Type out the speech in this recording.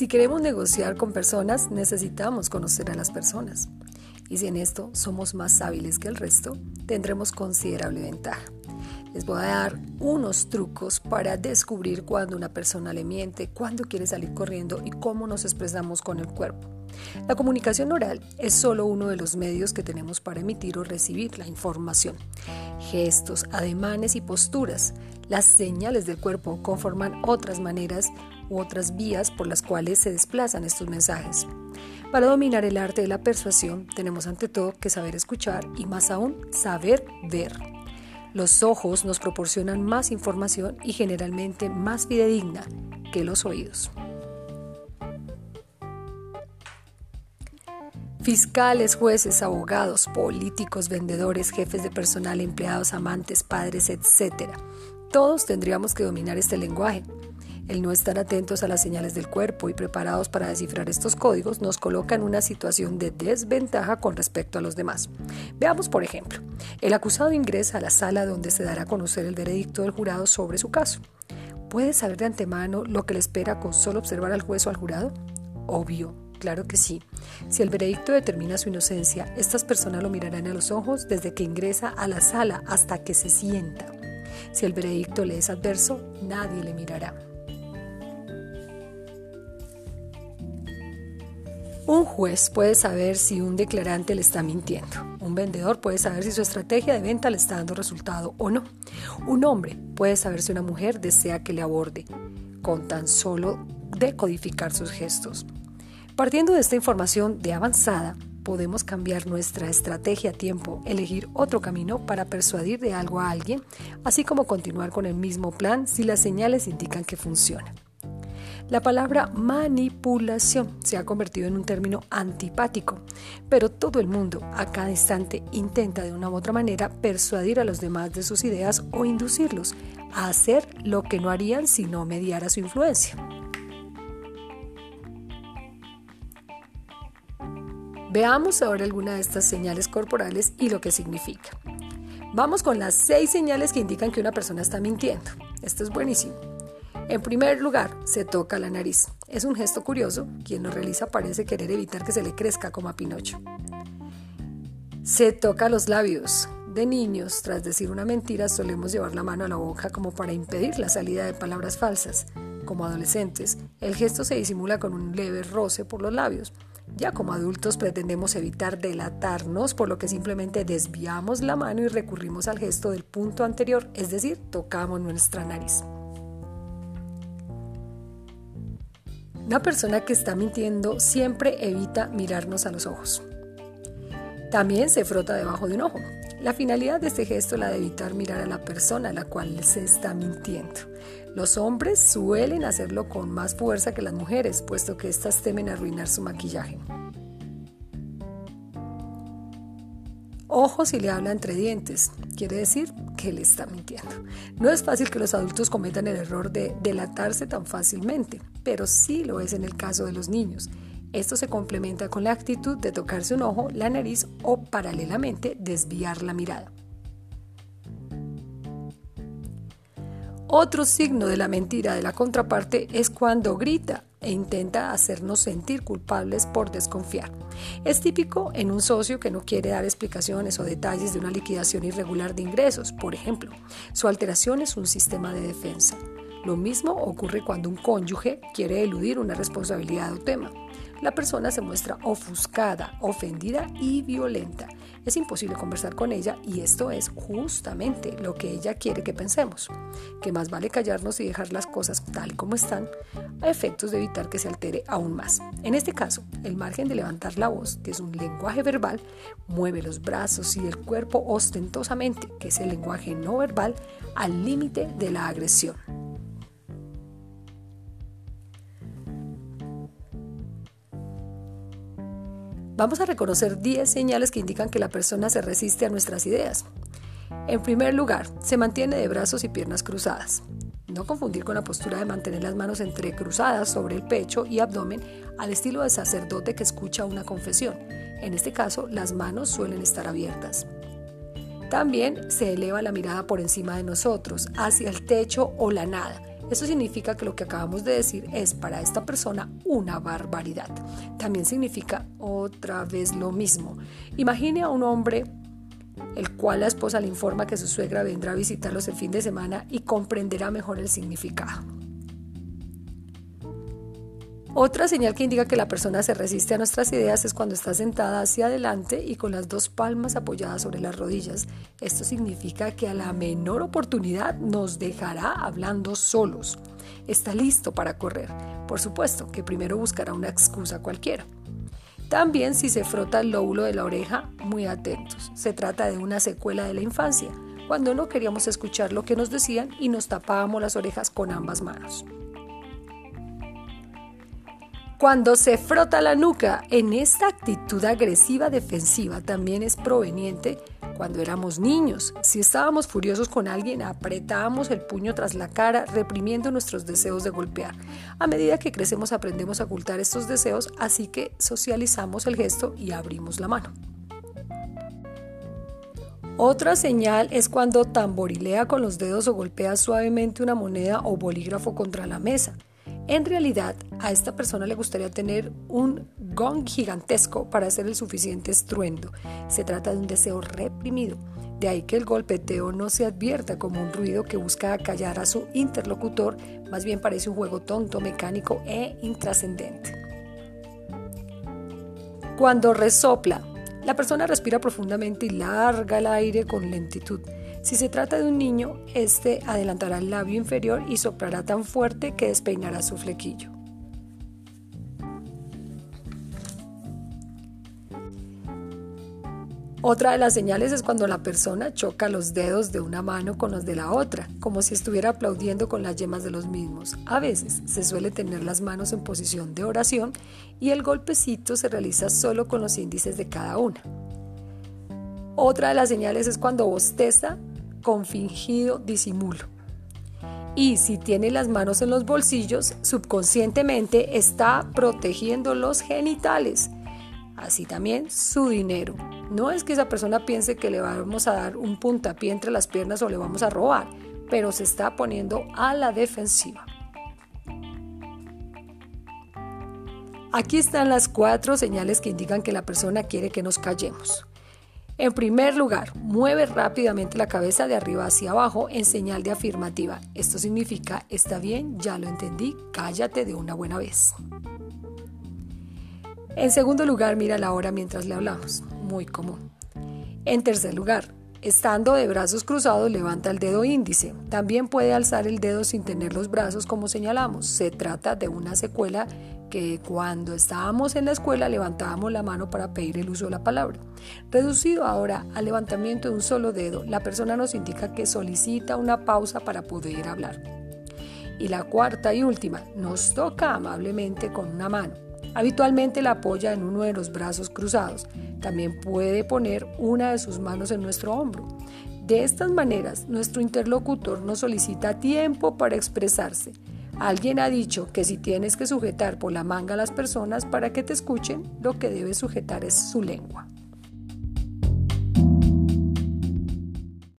Si queremos negociar con personas, necesitamos conocer a las personas. Y si en esto somos más hábiles que el resto, tendremos considerable ventaja. Les voy a dar unos trucos para descubrir cuándo una persona le miente, cuándo quiere salir corriendo y cómo nos expresamos con el cuerpo. La comunicación oral es solo uno de los medios que tenemos para emitir o recibir la información. Gestos, ademanes y posturas, las señales del cuerpo conforman otras maneras u otras vías por las cuales se desplazan estos mensajes. Para dominar el arte de la persuasión tenemos ante todo que saber escuchar y más aún saber ver. Los ojos nos proporcionan más información y generalmente más fidedigna que los oídos. Fiscales, jueces, abogados, políticos, vendedores, jefes de personal, empleados, amantes, padres, etc. Todos tendríamos que dominar este lenguaje. El no estar atentos a las señales del cuerpo y preparados para descifrar estos códigos nos coloca en una situación de desventaja con respecto a los demás. Veamos, por ejemplo, el acusado ingresa a la sala donde se dará a conocer el veredicto del jurado sobre su caso. ¿Puede saber de antemano lo que le espera con solo observar al juez o al jurado? Obvio, Claro que sí. Si el veredicto determina su inocencia, estas personas lo mirarán a los ojos desde que ingresa a la sala hasta que se sienta. Si el veredicto le es adverso, nadie le mirará. Un juez puede saber si un declarante le está mintiendo. Un vendedor puede saber si su estrategia de venta le está dando resultado o no. Un hombre puede saber si una mujer desea que le aborde con tan solo decodificar sus gestos. Partiendo de esta información de avanzada, podemos cambiar nuestra estrategia a tiempo, elegir otro camino para persuadir de algo a alguien, así como continuar con el mismo plan si las señales indican que funciona. La palabra manipulación se ha convertido en un término antipático, pero todo el mundo a cada instante intenta de una u otra manera persuadir a los demás de sus ideas o inducirlos a hacer lo que no harían si no mediara su influencia. Veamos ahora alguna de estas señales corporales y lo que significa. Vamos con las seis señales que indican que una persona está mintiendo. Esto es buenísimo. En primer lugar, se toca la nariz. Es un gesto curioso. Quien lo realiza parece querer evitar que se le crezca como a Pinocho. Se toca los labios. De niños, tras decir una mentira, solemos llevar la mano a la boca como para impedir la salida de palabras falsas. Como adolescentes, el gesto se disimula con un leve roce por los labios. Ya como adultos pretendemos evitar delatarnos, por lo que simplemente desviamos la mano y recurrimos al gesto del punto anterior, es decir, tocamos nuestra nariz. Una persona que está mintiendo siempre evita mirarnos a los ojos. También se frota debajo de un ojo. La finalidad de este gesto es la de evitar mirar a la persona a la cual se está mintiendo. Los hombres suelen hacerlo con más fuerza que las mujeres, puesto que éstas temen arruinar su maquillaje. Ojo si le habla entre dientes, quiere decir que está mintiendo. No es fácil que los adultos cometan el error de delatarse tan fácilmente, pero sí lo es en el caso de los niños. Esto se complementa con la actitud de tocarse un ojo, la nariz o paralelamente desviar la mirada. Otro signo de la mentira de la contraparte es cuando grita e intenta hacernos sentir culpables por desconfiar. Es típico en un socio que no quiere dar explicaciones o detalles de una liquidación irregular de ingresos, por ejemplo. Su alteración es un sistema de defensa. Lo mismo ocurre cuando un cónyuge quiere eludir una responsabilidad o tema. La persona se muestra ofuscada, ofendida y violenta es imposible conversar con ella y esto es justamente lo que ella quiere que pensemos, que más vale callarnos y dejar las cosas tal como están a efectos de evitar que se altere aún más. En este caso, el margen de levantar la voz, que es un lenguaje verbal, mueve los brazos y el cuerpo ostentosamente, que es el lenguaje no verbal, al límite de la agresión. Vamos a reconocer 10 señales que indican que la persona se resiste a nuestras ideas. En primer lugar, se mantiene de brazos y piernas cruzadas. No confundir con la postura de mantener las manos entrecruzadas sobre el pecho y abdomen al estilo de sacerdote que escucha una confesión. En este caso, las manos suelen estar abiertas. También se eleva la mirada por encima de nosotros, hacia el techo o la nada. Eso significa que lo que acabamos de decir es para esta persona una barbaridad. También significa otra vez lo mismo. Imagine a un hombre el cual la esposa le informa que su suegra vendrá a visitarlos el fin de semana y comprenderá mejor el significado. Otra señal que indica que la persona se resiste a nuestras ideas es cuando está sentada hacia adelante y con las dos palmas apoyadas sobre las rodillas. Esto significa que a la menor oportunidad nos dejará hablando solos. Está listo para correr. Por supuesto que primero buscará una excusa cualquiera. También si se frota el lóbulo de la oreja, muy atentos. Se trata de una secuela de la infancia, cuando no queríamos escuchar lo que nos decían y nos tapábamos las orejas con ambas manos. Cuando se frota la nuca, en esta actitud agresiva defensiva también es proveniente cuando éramos niños. Si estábamos furiosos con alguien, apretábamos el puño tras la cara, reprimiendo nuestros deseos de golpear. A medida que crecemos aprendemos a ocultar estos deseos, así que socializamos el gesto y abrimos la mano. Otra señal es cuando tamborilea con los dedos o golpea suavemente una moneda o bolígrafo contra la mesa. En realidad, a esta persona le gustaría tener un gong gigantesco para hacer el suficiente estruendo. Se trata de un deseo reprimido. De ahí que el golpeteo no se advierta como un ruido que busca callar a su interlocutor, más bien parece un juego tonto, mecánico e intrascendente. Cuando resopla, la persona respira profundamente y larga el aire con lentitud. Si se trata de un niño, este adelantará el labio inferior y soplará tan fuerte que despeinará su flequillo. Otra de las señales es cuando la persona choca los dedos de una mano con los de la otra, como si estuviera aplaudiendo con las yemas de los mismos. A veces se suele tener las manos en posición de oración y el golpecito se realiza solo con los índices de cada una. Otra de las señales es cuando bosteza con fingido disimulo. Y si tiene las manos en los bolsillos, subconscientemente está protegiendo los genitales. Así también su dinero. No es que esa persona piense que le vamos a dar un puntapié entre las piernas o le vamos a robar, pero se está poniendo a la defensiva. Aquí están las cuatro señales que indican que la persona quiere que nos callemos. En primer lugar, mueve rápidamente la cabeza de arriba hacia abajo en señal de afirmativa. Esto significa, está bien, ya lo entendí, cállate de una buena vez. En segundo lugar, mira la hora mientras le hablamos, muy común. En tercer lugar, estando de brazos cruzados, levanta el dedo índice. También puede alzar el dedo sin tener los brazos como señalamos. Se trata de una secuela que cuando estábamos en la escuela levantábamos la mano para pedir el uso de la palabra. Reducido ahora al levantamiento de un solo dedo, la persona nos indica que solicita una pausa para poder hablar. Y la cuarta y última, nos toca amablemente con una mano. Habitualmente la apoya en uno de los brazos cruzados. También puede poner una de sus manos en nuestro hombro. De estas maneras, nuestro interlocutor nos solicita tiempo para expresarse Alguien ha dicho que si tienes que sujetar por la manga a las personas para que te escuchen, lo que debes sujetar es su lengua.